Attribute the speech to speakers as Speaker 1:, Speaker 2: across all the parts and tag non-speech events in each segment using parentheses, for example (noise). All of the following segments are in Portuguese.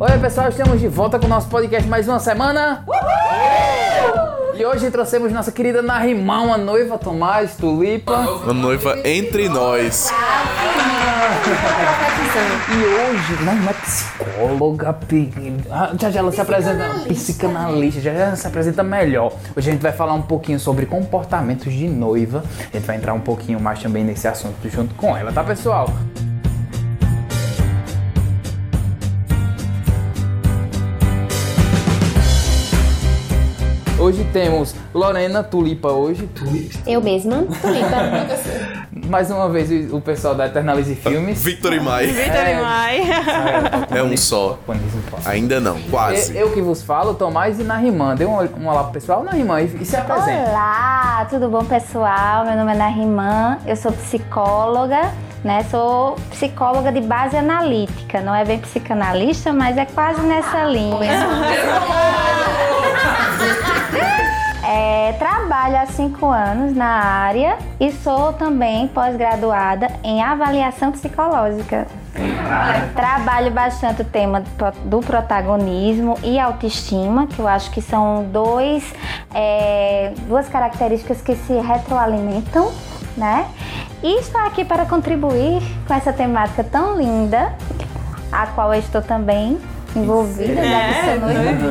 Speaker 1: Oi, pessoal, estamos de volta com o nosso podcast mais uma semana. E hoje trouxemos nossa querida Narimão, a noiva Tomás Tulipa.
Speaker 2: Uma noiva entre nós. (laughs)
Speaker 1: E hoje, Narimão é psicóloga, pi- ah, já já ela se apresenta, psicanalista, já já ela se apresenta melhor. Hoje a gente vai falar um pouquinho sobre comportamentos de noiva. A gente vai entrar um pouquinho mais também nesse assunto junto com ela, tá, pessoal? Hoje temos Lorena Tulipa hoje.
Speaker 3: Eu mesma, Tulipa. (laughs)
Speaker 1: Mais uma vez o pessoal da Eternalize Filmes.
Speaker 2: Victor e Mai.
Speaker 4: Vitor
Speaker 1: É.
Speaker 4: e Mai. (laughs)
Speaker 2: É um só. Ainda não, quase.
Speaker 1: Eu, eu que vos falo, Tomás e Narimã. Dê um, um olá pro pessoal, Narimã, e, e se apresente.
Speaker 3: Olá, tudo bom, pessoal? Meu nome é Narimã, eu sou psicóloga, né? Sou psicóloga de base analítica. Não é bem psicanalista, mas é quase nessa linha. (laughs) É, trabalho há cinco anos na área e sou também pós-graduada em avaliação psicológica. Trabalho bastante o tema do protagonismo e autoestima, que eu acho que são dois, é, duas características que se retroalimentam, né? E estou aqui para contribuir com essa temática tão linda, a qual eu estou também envolvida, sou noiva.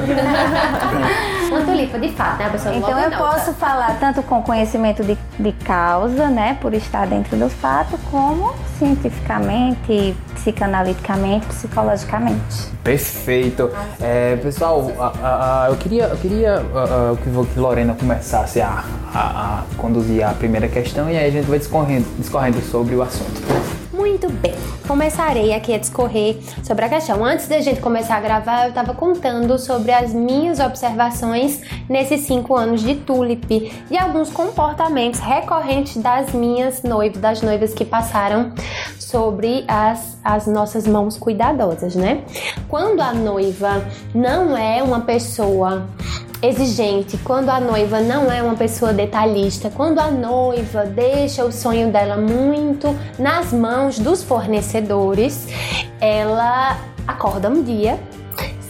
Speaker 5: Uma tulipa, de fato, né? A pessoa
Speaker 3: Então eu
Speaker 5: nota.
Speaker 3: posso falar tanto com conhecimento de, de causa, né, por estar dentro do fato, como cientificamente, psicanaliticamente, psicologicamente.
Speaker 1: Perfeito. É, pessoal, a- a- a- eu queria, eu queria a- a, que, Lorena começasse a, a- a conduzir a primeira questão e aí a gente vai discorrendo, discorrendo sobre o assunto.
Speaker 5: Muito bem. Começarei aqui a discorrer sobre a questão. Antes da gente começar a gravar, eu estava contando sobre as minhas observações nesses cinco anos de Tulip e alguns comportamentos recorrentes das minhas noivas, das noivas que passaram sobre as, as nossas mãos cuidadosas, né? Quando a noiva não é uma pessoa exigente, quando a noiva não é uma pessoa detalhista, quando a noiva deixa o sonho dela muito nas mãos dos fornecedores, ela acorda um dia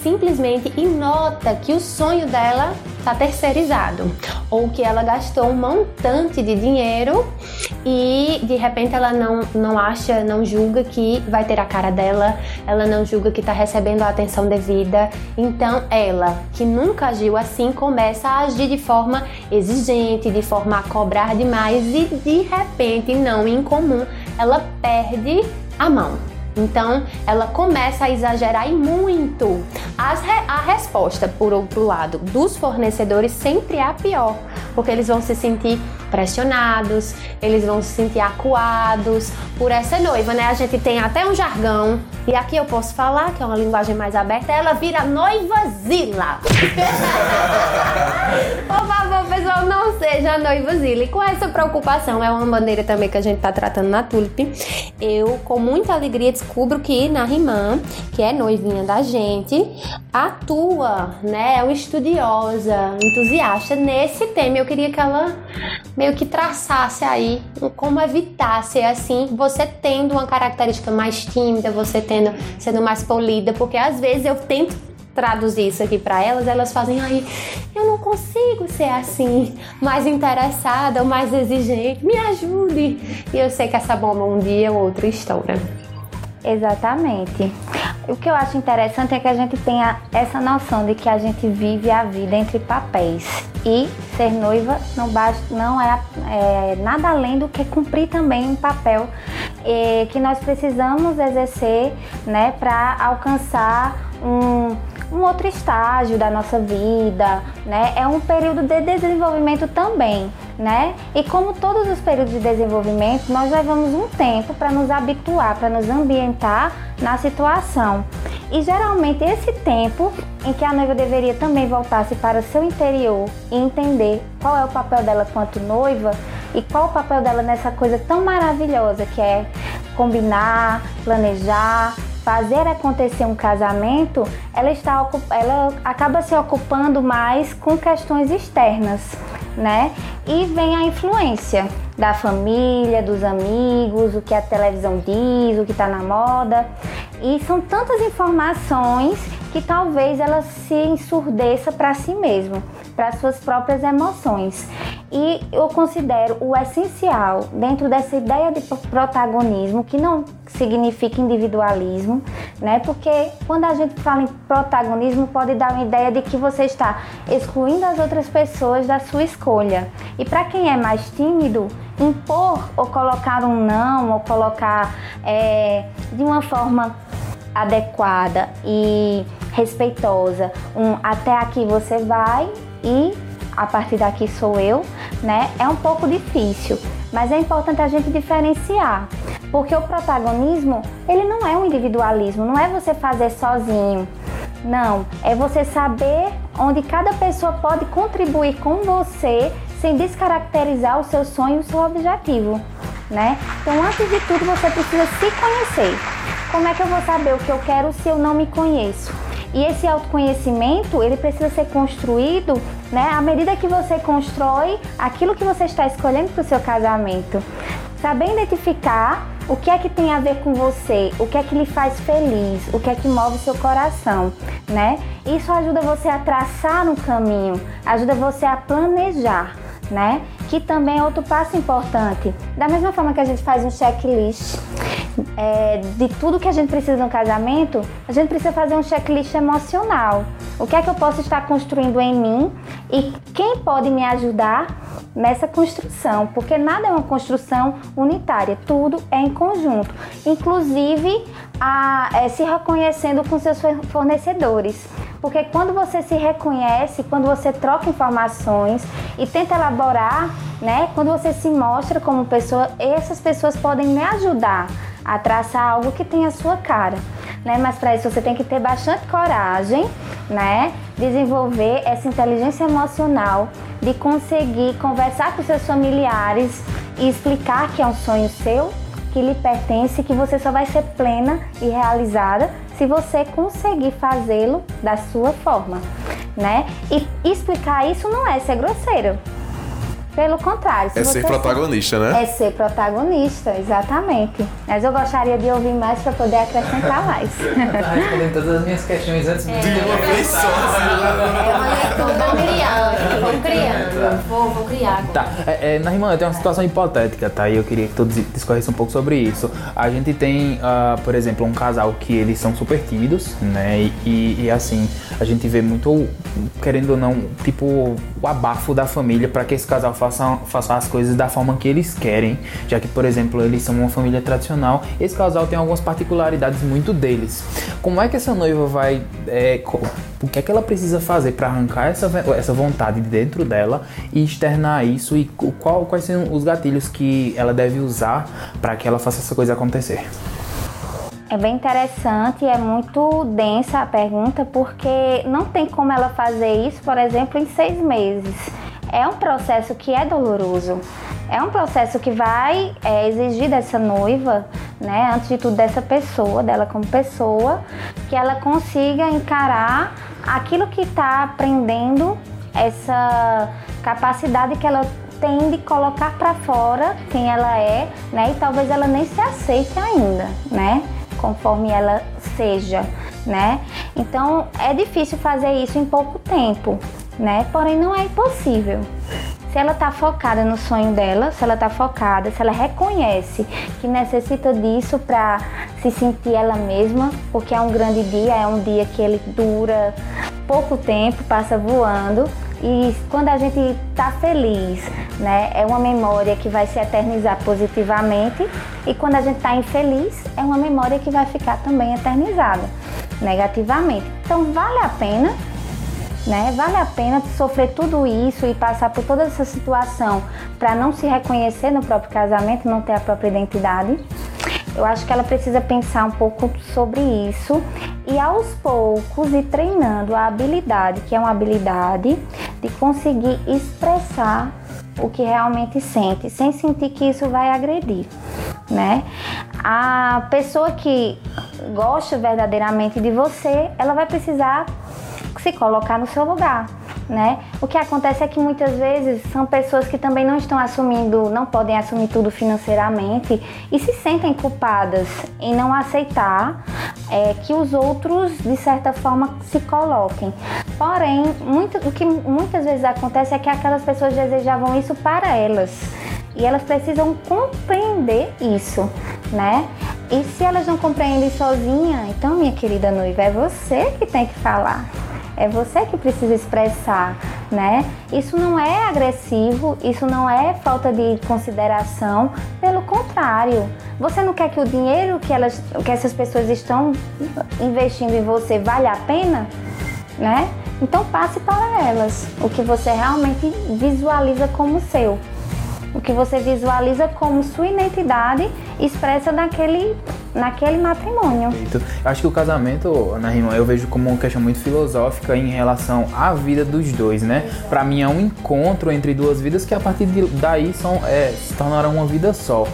Speaker 5: simplesmente e nota que o sonho dela está terceirizado ou que ela gastou um montante de dinheiro e de repente ela não, não acha, não julga que vai ter a cara dela, ela não julga que está recebendo a atenção devida. Então ela, que nunca agiu assim, começa a agir de forma exigente, de forma a cobrar demais e de repente, não incomum, ela perde a mão. Então, ela começa a exagerar e muito. Re- a resposta, por outro lado, dos fornecedores sempre é a pior, porque eles vão se sentir pressionados, eles vão se sentir acuados por essa noiva, né? A gente tem até um jargão, e aqui eu posso falar, que é uma linguagem mais aberta, ela vira noivazila. (laughs) Por favor, pessoal, não seja noivazila. E com essa preocupação, é uma maneira também que a gente tá tratando na Tulip. Eu, com muita alegria, descubro que na Rimã, que é noivinha da gente, atua, né? É uma estudiosa, entusiasta nesse tema. Eu queria que ela meio que traçasse aí como evitar ser assim, você tendo uma característica mais tímida, você tendo sendo mais polida, porque às vezes eu tento traduzir isso aqui pra elas, elas fazem, ai, eu não consigo ser assim, mais interessada ou mais exigente, me ajude. E eu sei que essa bomba um dia ou outro estoura.
Speaker 3: Exatamente. O que eu acho interessante é que a gente tenha essa noção de que a gente vive a vida entre papéis e ser noiva não, basta, não é, é nada além do que cumprir também um papel eh, que nós precisamos exercer né, para alcançar um, um outro estágio da nossa vida, né? É um período de desenvolvimento também, né? E como todos os períodos de desenvolvimento, nós levamos um tempo para nos habituar, para nos ambientar na situação. E geralmente esse tempo em que a noiva deveria também voltar-se para o seu interior e entender qual é o papel dela quanto noiva e qual o papel dela nessa coisa tão maravilhosa que é combinar, planejar, fazer acontecer um casamento, ela está ela acaba se ocupando mais com questões externas, né? E vem a influência da família, dos amigos, o que a televisão diz, o que está na moda. E são tantas informações que talvez ela se ensurdeça para si mesma, para suas próprias emoções. E eu considero o essencial dentro dessa ideia de protagonismo, que não significa individualismo, né? Porque quando a gente fala em protagonismo, pode dar uma ideia de que você está excluindo as outras pessoas da sua escolha. E para quem é mais tímido, impor ou colocar um não, ou colocar é, de uma forma adequada e respeitosa, um até aqui você vai e a partir daqui sou eu, né? É um pouco difícil, mas é importante a gente diferenciar, porque o protagonismo, ele não é um individualismo, não é você fazer sozinho. Não, é você saber onde cada pessoa pode contribuir com você sem descaracterizar o seu sonho o seu objetivo, né? Então, antes de tudo, você precisa se conhecer. Como é que eu vou saber o que eu quero se eu não me conheço? E esse autoconhecimento, ele precisa ser construído, né, à medida que você constrói aquilo que você está escolhendo para o seu casamento. Saber identificar o que é que tem a ver com você, o que é que lhe faz feliz, o que é que move seu coração, né? Isso ajuda você a traçar um caminho, ajuda você a planejar, né? Que também é outro passo importante. Da mesma forma que a gente faz um checklist é, de tudo que a gente precisa no casamento, a gente precisa fazer um checklist emocional. O que é que eu posso estar construindo em mim e quem pode me ajudar nessa construção? Porque nada é uma construção unitária, tudo é em conjunto, inclusive a, é, se reconhecendo com seus fornecedores. Porque quando você se reconhece, quando você troca informações e tenta elaborar, né, quando você se mostra como pessoa, essas pessoas podem me ajudar a traçar algo que tenha a sua cara, né? Mas para isso você tem que ter bastante coragem, né? Desenvolver essa inteligência emocional de conseguir conversar com seus familiares e explicar que é um sonho seu, que lhe pertence, que você só vai ser plena e realizada se você conseguir fazê-lo da sua forma, né? E explicar isso não é ser grosseiro, pelo contrário.
Speaker 2: é ser protagonista, né?
Speaker 3: É ser protagonista, exatamente. Mas eu gostaria de ouvir mais para poder acrescentar mais. (laughs)
Speaker 1: Tá respondendo todas as minhas questões antes
Speaker 2: é. de uma vez só. É
Speaker 5: uma leitura criando, vou criando, vou, vou criar.
Speaker 1: Tá, é, é, na irmã, eu tenho uma situação hipotética, tá? E eu queria que todos discorressem um pouco sobre isso. A gente tem, uh, por exemplo, um casal que eles são super tímidos, né? E, e assim, a gente vê muito, querendo ou não, tipo, o abafo da família para que esse casal faça façam, façam as coisas da forma que eles querem, já que, por exemplo, eles são uma família tradicional. Esse casal tem algumas particularidades muito deles. Como é que essa noiva vai. É, o que é que ela precisa fazer para arrancar essa, essa vontade de dentro dela e externar isso? E qual, quais são os gatilhos que ela deve usar para que ela faça essa coisa acontecer?
Speaker 3: É bem interessante e é muito densa a pergunta, porque não tem como ela fazer isso, por exemplo, em seis meses é um processo que é doloroso. É um processo que vai é, exigir dessa noiva, né, antes de tudo dessa pessoa, dela como pessoa, que ela consiga encarar aquilo que está aprendendo, essa capacidade que ela tem de colocar para fora quem ela é, né, e talvez ela nem se aceite ainda, né, conforme ela seja, né. Então é difícil fazer isso em pouco tempo né? Porém, não é impossível. Se ela está focada no sonho dela, se ela está focada, se ela reconhece que necessita disso para se sentir ela mesma, porque é um grande dia, é um dia que ele dura pouco tempo, passa voando. E quando a gente está feliz, né, é uma memória que vai se eternizar positivamente. E quando a gente está infeliz, é uma memória que vai ficar também eternizada negativamente. Então vale a pena né? Vale a pena sofrer tudo isso e passar por toda essa situação para não se reconhecer no próprio casamento, não ter a própria identidade? Eu acho que ela precisa pensar um pouco sobre isso e aos poucos ir treinando a habilidade, que é uma habilidade de conseguir expressar o que realmente sente, sem sentir que isso vai agredir, né? A pessoa que gosta verdadeiramente de você, ela vai precisar se colocar no seu lugar. Né? O que acontece é que muitas vezes são pessoas que também não estão assumindo, não podem assumir tudo financeiramente e se sentem culpadas em não aceitar é, que os outros, de certa forma, se coloquem. Porém, muito, o que muitas vezes acontece é que aquelas pessoas desejavam isso para elas. E elas precisam compreender isso, né? E se elas não compreendem sozinha, então, minha querida noiva, é você que tem que falar. É você que precisa expressar, né? Isso não é agressivo, isso não é falta de consideração, pelo contrário. Você não quer que o dinheiro que elas, que essas pessoas estão investindo em você valha a pena, né? Então passe para elas o que você realmente visualiza como seu o que você visualiza como sua identidade expressa naquele, naquele matrimônio.
Speaker 1: Eu acho que o casamento, Ana Rima, eu vejo como uma questão muito filosófica em relação à vida dos dois, né? Para mim é um encontro entre duas vidas que a partir daí são, é, se tornarão uma vida só.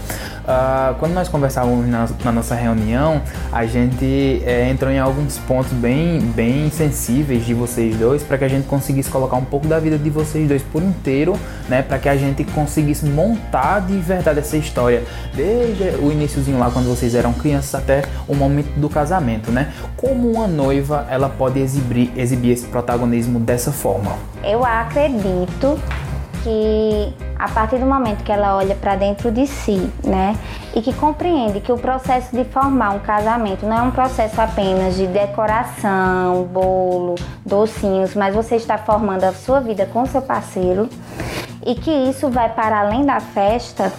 Speaker 1: Uh, quando nós conversávamos na, na, nossa reunião, a gente é, entrou em alguns pontos bem, bem sensíveis de vocês dois para que a gente conseguisse colocar um pouco da vida de vocês dois por inteiro, né? Para que a gente conseguisse montar de verdade essa história desde o iníciozinho lá quando vocês eram crianças até o momento do casamento, né? Como uma noiva ela pode exibir, exibir esse protagonismo dessa forma?
Speaker 3: Eu acredito que a partir do momento que ela olha para dentro de si, né, e que compreende que o processo de formar um casamento não é um processo apenas de decoração, bolo, docinhos, mas você está formando a sua vida com seu parceiro e que isso vai para além da festa.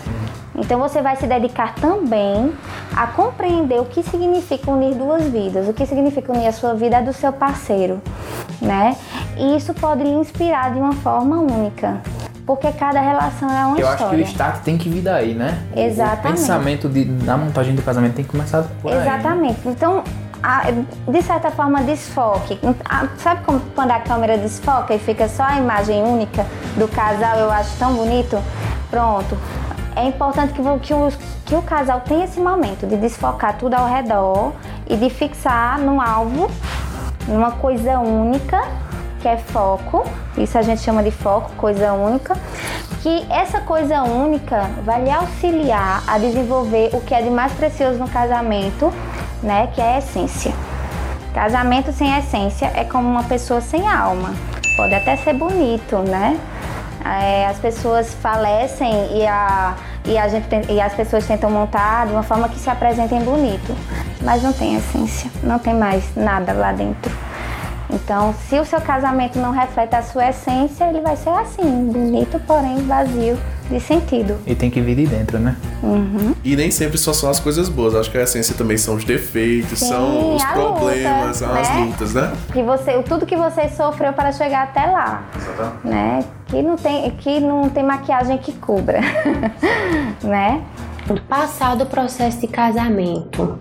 Speaker 3: Então você vai se dedicar também a compreender o que significa unir duas vidas, o que significa unir a sua vida do seu parceiro, né? E isso pode lhe inspirar de uma forma única porque cada relação é uma
Speaker 1: Eu
Speaker 3: história.
Speaker 1: acho que o start tem que vir daí, né?
Speaker 3: Exatamente.
Speaker 1: O pensamento de, na montagem do casamento tem que começar por
Speaker 3: aí. Exatamente. Então, a, de certa forma, desfoque. A, sabe como, quando a câmera desfoca e fica só a imagem única do casal, eu acho tão bonito? Pronto. É importante que, que, o, que o casal tenha esse momento de desfocar tudo ao redor e de fixar no alvo, numa coisa única que é foco, isso a gente chama de foco, coisa única, que essa coisa única vai lhe auxiliar a desenvolver o que é de mais precioso no casamento, né, que é a essência. Casamento sem essência é como uma pessoa sem alma. Pode até ser bonito, né? É, as pessoas falecem e, a, e, a gente, e as pessoas tentam montar de uma forma que se apresentem bonito, mas não tem essência, não tem mais nada lá dentro. Então, se o seu casamento não reflete a sua essência, ele vai ser assim, bonito, porém vazio de sentido.
Speaker 1: E tem que vir de dentro, né?
Speaker 3: Uhum.
Speaker 2: E nem sempre só são as coisas boas. Acho que a essência também são os defeitos, Sim, são os problemas, luta, as né? lutas, né?
Speaker 3: Que você, tudo que você sofreu para chegar até lá. Exatamente. Né? Que não tem, que não tem maquiagem que cubra, (laughs) né?
Speaker 5: Passado o processo de casamento,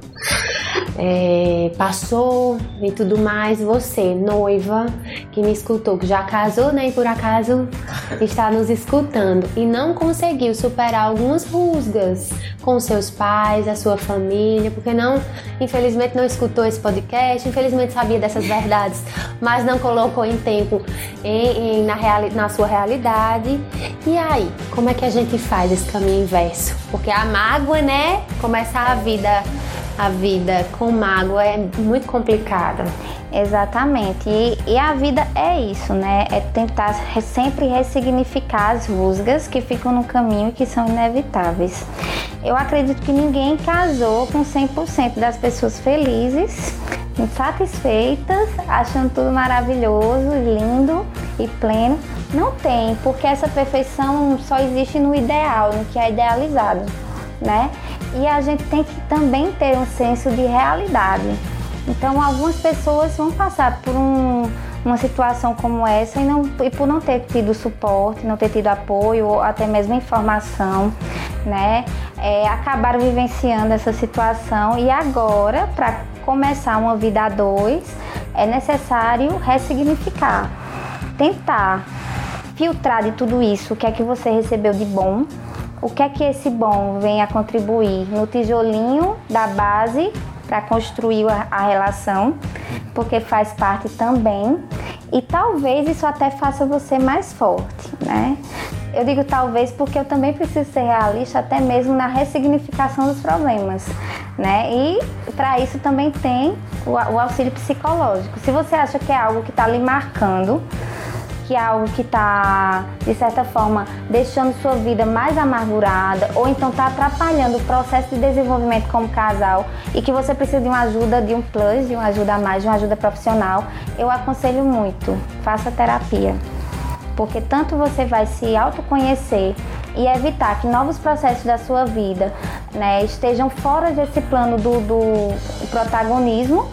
Speaker 5: é, passou e tudo mais, você, noiva, que me escutou, que já casou, né, e por acaso está nos escutando e não conseguiu superar algumas rusgas com seus pais, a sua família, porque não, infelizmente não escutou esse podcast, infelizmente sabia dessas verdades, mas não colocou em tempo em, em, na, reali na sua realidade. E aí, como é que a gente faz esse caminho inverso? Porque a mágoa, né, começar a vida a vida com mágoa é muito complicada.
Speaker 3: Exatamente. E, e, a vida é isso, né? É tentar sempre ressignificar as rusgas que ficam no caminho e que são inevitáveis. Eu acredito que ninguém casou com 100% das pessoas felizes, satisfeitas, achando tudo maravilhoso, lindo e pleno. Não tem, porque essa perfeição só existe no ideal, no que é idealizado, né? E a gente tem que também ter um senso de realidade. Então, algumas pessoas vão passar por um, uma situação como essa e, não, e por não ter tido suporte, não ter tido apoio ou até mesmo informação, né? É, acabaram vivenciando essa situação e agora, para começar uma vida a dois, é necessário ressignificar, tentar filtrar de tudo isso o que é que você recebeu de bom o que é que esse bom vem a contribuir no tijolinho da base para construir a, relação, porque faz parte também. E talvez isso até faça você mais forte, né? eu digo talvez porque eu também preciso ser realista até mesmo na ressignificação dos problemas, né? E para isso também tem o, auxílio psicológico. Se você acha que é algo que está lhe marcando, que é algo que está, de certa forma, deixando sua vida mais amargurada ou então está atrapalhando o processo de desenvolvimento como casal e que você precisa de uma ajuda, de um plus, de uma ajuda a mais, de uma ajuda profissional, eu aconselho muito, faça terapia. Porque tanto você vai se autoconhecer e evitar que novos processos da sua vida né, estejam fora desse plano do, do protagonismo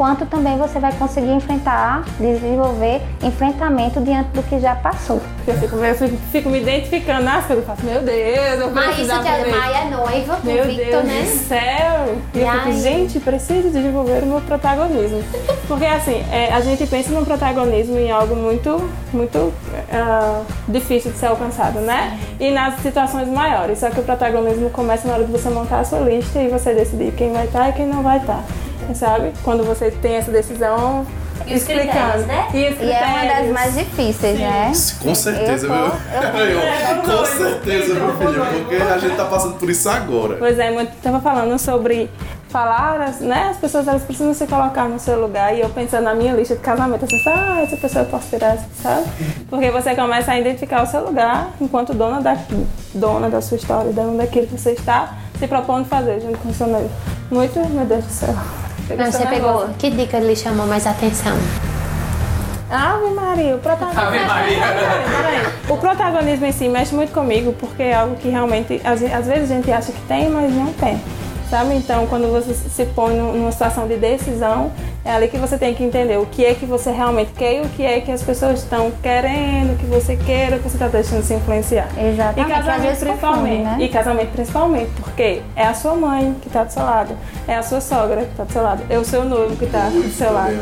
Speaker 3: quanto também você vai conseguir enfrentar, desenvolver enfrentamento diante do que já passou.
Speaker 4: Eu fico, eu fico, fico me identificando nas coisas, eu faço, meu Deus, eu
Speaker 5: Maísa,
Speaker 4: fazer...
Speaker 5: Maia é noiva do
Speaker 4: meu
Speaker 5: Victor,
Speaker 4: Deus
Speaker 5: né?
Speaker 4: do céu! E eu fico, gente, preciso desenvolver o meu protagonismo. Porque assim, é, a gente pensa no protagonismo em algo muito, muito uh, difícil de ser alcançado, né? E nas situações maiores. Só que o protagonismo começa na hora de você montar a sua lista e você decidir quem vai estar e quem não vai estar sabe? Quando você tem essa decisão
Speaker 5: e explicando.
Speaker 3: Né? E, e é uma das mais difíceis, Sim. né?
Speaker 2: Com certeza, eu, tô, eu, eu Com certeza, meu filho, porque a gente tá passando por isso agora.
Speaker 4: Pois é, eu tava falando sobre falar, né? As pessoas elas precisam se colocar no seu lugar e eu pensando na minha lista de casamento, assim, ah, essa pessoa eu posso tirar, sabe? Porque você começa a identificar o seu lugar enquanto dona da, dona da sua história, dona daquilo que você está se propondo fazer junto com o seu noivo. Muito, meu Deus do céu.
Speaker 5: Mas você pegou. Que dica lhe chamou mais atenção?
Speaker 4: Ave Maria, o protagonismo. Ave Maria. O protagonismo em si mexe muito comigo, porque é algo que realmente, às, às vezes a gente acha que tem, mas não tem sabe? Então, quando você se põe numa situação de decisão, é ali que você tem que entender o que é que você realmente quer e o que é que as pessoas estão querendo, que você queira, que você está deixando se influenciar.
Speaker 3: Exatamente.
Speaker 4: E casamento principalmente. Confunde, né? E casamento principalmente, porque é a sua mãe que está do seu lado, é a sua sogra que está do seu lado, é o seu noivo que está do seu lado,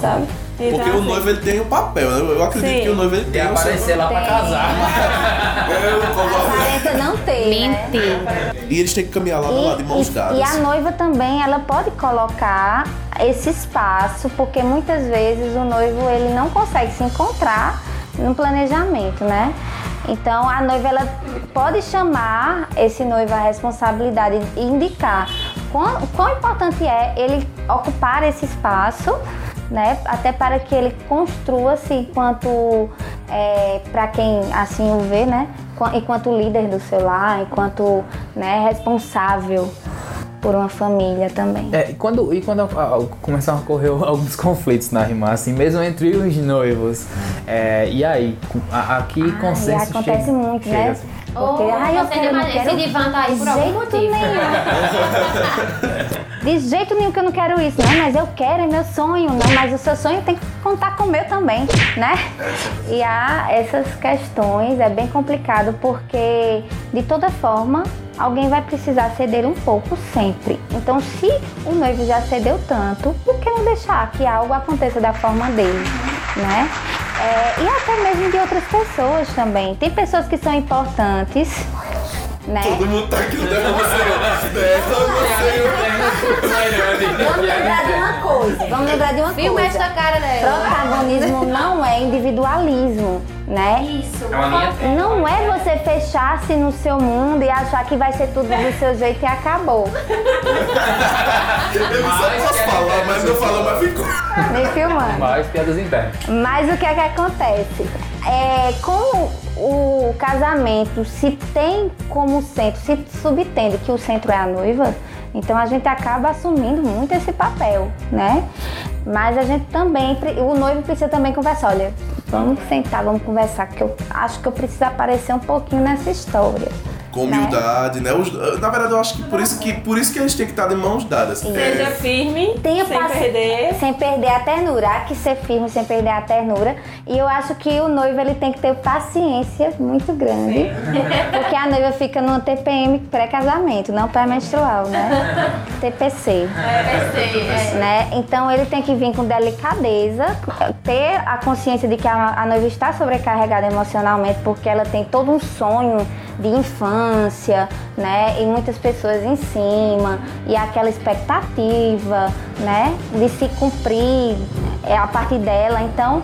Speaker 4: sabe?
Speaker 2: Então, Porque o noivo ele tem um papel, né? Eu acredito sim. que o noivo ele tem.
Speaker 1: E aparecer lá pra casar. (laughs)
Speaker 3: Aparenta não ter. Né?
Speaker 2: E eles têm que caminhar lá do lado de mãos dadas.
Speaker 3: E a noiva também, ela pode colocar esse espaço, porque muitas vezes o noivo ele não consegue se encontrar no planejamento, né? Então a noiva ela pode chamar esse noivo à responsabilidade e indicar quão, quão importante é ele ocupar esse espaço né? Até para que ele construa-se enquanto, é, para quem assim o vê, né? Enquanto líder do seu lar, enquanto né, responsável por uma família também.
Speaker 1: É, e quando, e quando começaram a ocorrer (laughs) alguns conflitos na rima, assim, mesmo entre os noivos, é, e aí, aqui ah, consenso
Speaker 3: acontece
Speaker 1: chega,
Speaker 3: muito, chega, né? Assim.
Speaker 5: Porque, oh, ai, eu quero, não quero... Esse divã tá aí por algum motivo. (laughs)
Speaker 3: De jeito nenhum que eu não quero isso. Não, mas eu quero, é meu sonho. Não, mas o seu sonho tem que contar com o meu também, né? E há essas questões, é bem complicado porque, de toda forma, alguém vai precisar ceder um pouco sempre. Então, se o noivo já cedeu tanto, por que não deixar que algo aconteça da forma dele, né? É, e até mesmo de outras pessoas também. Tem pessoas que são importantes. Né?
Speaker 2: Todo mundo tá aqui no Derra (laughs)
Speaker 3: Vamos lembrar de uma coisa. Vamos lembrar de uma
Speaker 5: Filma
Speaker 3: coisa.
Speaker 5: essa cara dela.
Speaker 3: Protagonismo (laughs) não é individualismo né?
Speaker 5: Isso.
Speaker 3: Não é você fechar-se no seu mundo e achar que vai ser tudo do seu jeito e acabou. (laughs)
Speaker 2: Eu não sei posso falar, mas eu falo, mas ficou.
Speaker 3: Me filmando.
Speaker 1: Mais piadas internas.
Speaker 3: Mas o que é que acontece? É, como o casamento se tem como centro, se subtende que o centro é a noiva, então a gente acaba assumindo muito esse papel, né? Mas a gente também, o noivo precisa também conversar, olha, vamos sentar, vamos conversar, que eu acho que eu preciso aparecer um pouquinho nessa história
Speaker 2: com humildade, né? Os, na verdade, eu acho que por isso que, por isso que a gente tem que estar de mãos dadas.
Speaker 4: Seja é... firme, Tenha sem perder.
Speaker 3: Sem perder a ternura. Há que ser firme sem perder a ternura. E eu acho que o noivo ele tem que ter paciência muito grande. Porque a noiva fica no TPM pré-casamento, não pré-menstrual, né? (laughs) TPC.
Speaker 5: É,
Speaker 3: é. Né? Então ele tem que vir com delicadeza, ter a consciência de que a, a noiva está sobrecarregada emocionalmente porque ela tem todo um sonho de infância, né? E muitas pessoas em cima, e aquela expectativa, né? De se cumprir é, a partir dela. Então,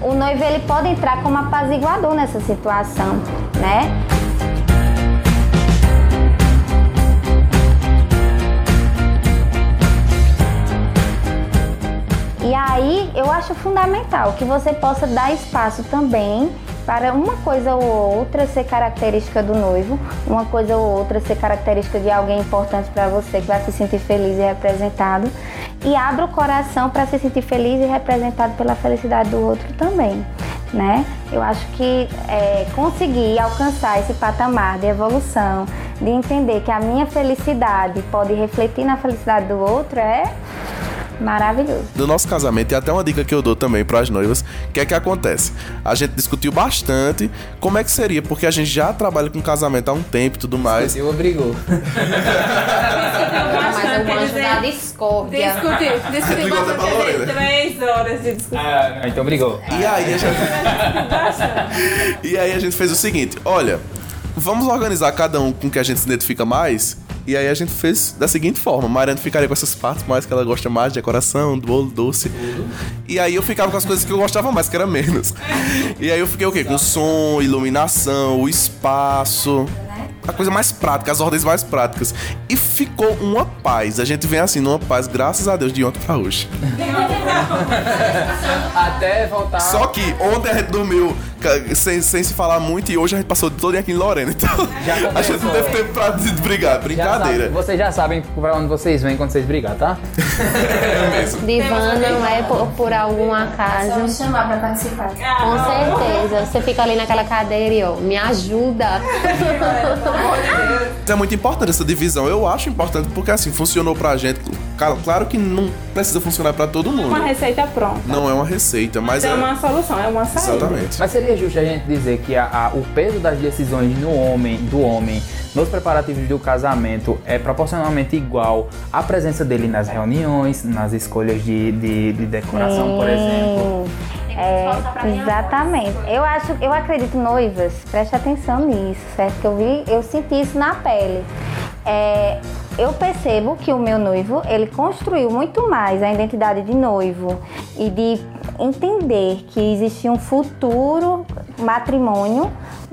Speaker 3: o noivo ele pode entrar como apaziguador nessa situação. né? E aí eu acho fundamental que você possa dar espaço também para uma coisa ou outra ser característica do noivo, uma coisa ou outra ser característica de alguém importante para você que vai se sentir feliz e representado. E abra o coração para se sentir feliz e representado pela felicidade do outro também. Né? Eu acho que é, conseguir alcançar esse patamar de evolução, de entender que a minha felicidade pode refletir na felicidade do outro é Maravilhoso.
Speaker 2: No nosso casamento, tem até uma dica que eu dou também para as noivas. O que é que acontece? A gente discutiu bastante como é que seria, porque a gente já trabalha com casamento há um tempo e tudo mais.
Speaker 1: Discutiu, obrigou.
Speaker 5: Mas o anjo da discórdia.
Speaker 4: Discutiu, discutiu bastante.
Speaker 2: Lorena.
Speaker 4: Três horas de discussão.
Speaker 1: Ah, então brigou.
Speaker 2: E aí a gente. e aí a gente fez o seguinte: olha, vamos organizar cada um com que a gente se identifica mais. E aí a gente fez da seguinte forma: Mariana ficaria com essas partes mais que ela gosta mais, decoração, do bolo, doce. E aí eu ficava com as coisas que eu gostava mais, que era menos. E aí eu fiquei o quê? Com som, iluminação, o espaço. A coisa mais prática, as ordens mais práticas. E ficou uma paz. A gente vem assim, numa paz, graças a Deus, de ontem pra hoje.
Speaker 1: Até voltar.
Speaker 2: Só que ontem a gente dormiu sem, sem se falar muito e hoje a gente passou todo dia aqui em Lorena. Então
Speaker 1: Já (laughs)
Speaker 2: a gente não teve
Speaker 1: é.
Speaker 2: tempo pra de brigar.
Speaker 1: Já
Speaker 2: Brincadeira.
Speaker 1: sabe- vocês já sabem pra onde vocês vêm quando vocês brigar, tá?
Speaker 2: É mesmo. (laughs)
Speaker 5: Divã não é por, por algum acaso.
Speaker 3: me chamar para participar.
Speaker 5: Com certeza. Você fica ali naquela cadeira e ó, me ajuda.
Speaker 2: É muito importante essa divisão. Eu acho importante porque assim, funcionou pra gente. Claro, que não precisa funcionar pra todo mundo.
Speaker 4: Uma receita pronta.
Speaker 2: Não é uma receita, mas
Speaker 4: É
Speaker 2: é.
Speaker 4: uma solução, é uma saída.
Speaker 2: Exatamente.
Speaker 1: Mas seria justo a gente dizer que a- a- o peso das decisões no homem, do homem nos preparativos do casamento é proporcionalmente igual à presença dele nas reuniões, nas escolhas de, de, de decoração, por exemplo.
Speaker 3: É, exatamente. Eu acho, eu acredito noivas, preste atenção nisso, certo? Que eu vi, eu senti isso na pele. É, eu percebo que o meu noivo, ele construiu muito mais a identidade de noivo e de entender que existia um futuro matrimônio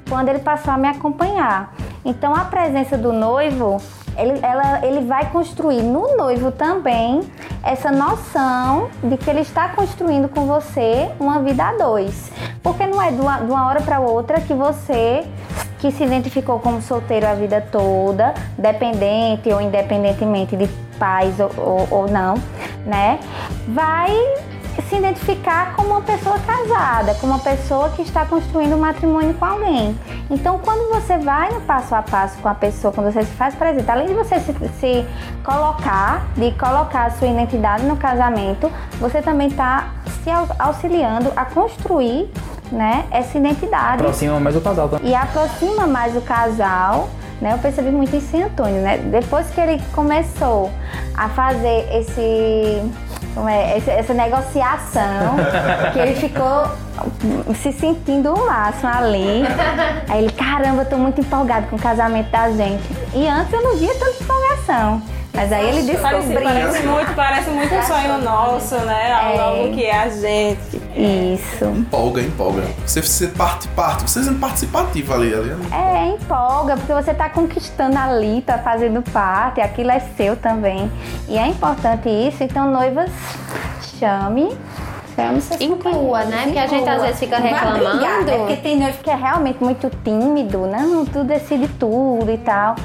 Speaker 3: quando ele passou a me acompanhar. Então a presença do noivo ele, ela- ele vai construir no noivo também essa noção de que ele está construindo com você uma vida a dois. Porque não é de uma, de uma hora para outra que você, que se identificou como solteiro a vida toda, dependente ou independentemente de pais ou, ou, ou não, né? Vai se identificar como uma pessoa casada, como uma pessoa que está construindo um matrimônio com alguém. Então, quando você vai no passo a passo com a pessoa, quando você se faz presente, além de você se, se colocar, de colocar a sua identidade no casamento, você também está se au- auxiliando a construir né, essa identidade
Speaker 1: Aproxima mais o casal também.
Speaker 3: e aproxima mais o casal. Né? Eu percebi muito isso em Antônio, né? Depois que ele começou a fazer esse, como é, esse- essa negociação, (laughs) que ele ficou se sentindo o máximo ali. Aí ele, caramba, eu tô muito empolgado com o casamento da gente. E antes eu não via tanta empolgação. Mas aí ele
Speaker 4: Parece,
Speaker 3: descobriu.
Speaker 4: parece muito, parece muito um sonho nosso, né? Algo,
Speaker 3: É.
Speaker 4: algo que é a gente.
Speaker 3: Isso.
Speaker 2: Empolga, empolga. Você, você parte, parte. Você sendo participativo ali. ali
Speaker 3: É, empolga, porque você está conquistando ali, tá fazendo parte, aquilo é seu também. E é importante isso, então noivas, chame. Chame seus
Speaker 5: Inclua, né? Porque a gente às vezes fica reclamando.
Speaker 3: brigar, né? Porque tem noivo que é realmente muito tímido, não, tu decide tudo e tal.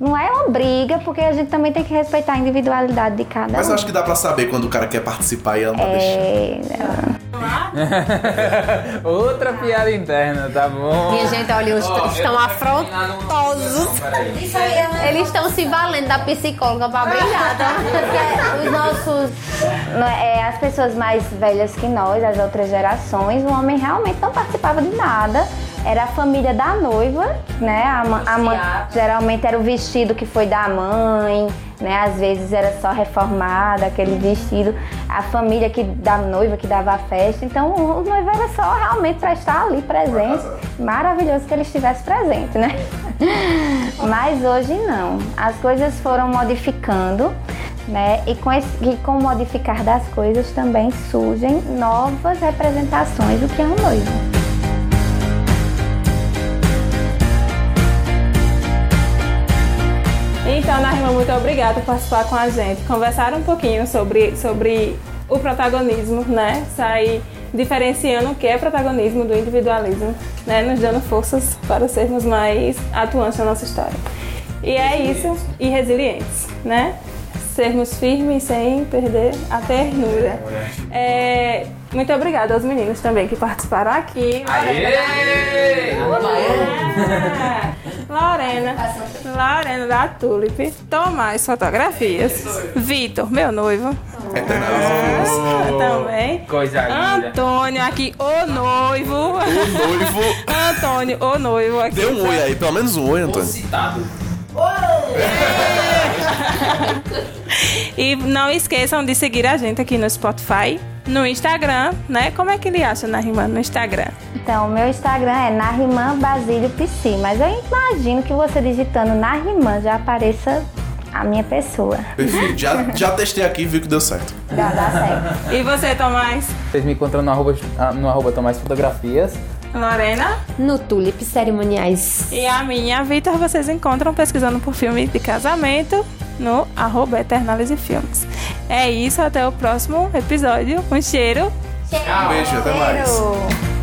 Speaker 3: Não é uma briga, porque a gente também tem que respeitar a individualidade de cada
Speaker 2: Mas
Speaker 3: um.
Speaker 2: eu acho que dá pra saber quando o cara quer participar e ela não tá deixando.
Speaker 3: É, (laughs)
Speaker 1: Outra piada interna, tá bom?
Speaker 5: Minha gente, olha, eles
Speaker 1: Ó,
Speaker 5: estão afrontosos.
Speaker 1: Peraí.
Speaker 5: Eles estão se valendo da psicóloga pra brilhar, (laughs) tá?
Speaker 3: Porque os nossos. é, é, as pessoas mais velhas que nós, as outras gerações, o homem realmente não participava de nada. Era a família da noiva, né? A, a mãe, geralmente era o vestido que foi da mãe, né? Às vezes era só reformada, aquele vestido. A família que da noiva que dava a festa. Então o noivo era só realmente para estar ali presente. Maravilhoso que ele estivesse presente, né? (laughs) Mas hoje não. As coisas foram modificando, né? E com, esse, e com o modificar das coisas também surgem novas representações do que é um noivo.
Speaker 4: Então, Narima, muito obrigada por participar com a gente. Conversar um pouquinho sobre, sobre o protagonismo, né? Sair diferenciando o que é protagonismo do individualismo, né? Nos dando forças para sermos mais atuantes na nossa história. E é isso, e resilientes, né? Sermos firmes sem perder a ternura. É, muito obrigada aos meninos também que participaram aqui.
Speaker 1: Aê!
Speaker 4: Ah, Lorena, Lorena da Tulip, Tomás Fotografias, Vitor, meu noivo, ah, também,
Speaker 1: Coisa linda.
Speaker 4: Antônio aqui, o noivo,
Speaker 2: O noivo.
Speaker 4: Antônio, o noivo aqui.
Speaker 2: Dê um oi aí, pelo menos um oi, Antônio.
Speaker 1: Citado. (laughs)
Speaker 4: E não esqueçam de seguir a gente aqui no Spotify, no Instagram, né? Como é que ele acha, Narimã, no Instagram?
Speaker 3: Então, o meu Instagram é Narimã Basílio Psi, mas eu imagino que você digitando Narimã já apareça a minha pessoa.
Speaker 2: Perfeito. Já, (laughs) já testei aqui e vi que deu certo.
Speaker 3: Já dá certo.
Speaker 4: E você, Tomás?
Speaker 1: Vocês me encontram no arroba, ah, no arroba Tomás Fotografias.
Speaker 4: Lorena?
Speaker 5: No Tulip Cerimoniais.
Speaker 4: E a minha, Vitor, vocês encontram pesquisando por filme de casamento no arroba Eternalize Filmes. É isso, até o próximo episódio. Um cheiro.
Speaker 2: Um beijo, até mais.
Speaker 3: Cheiro.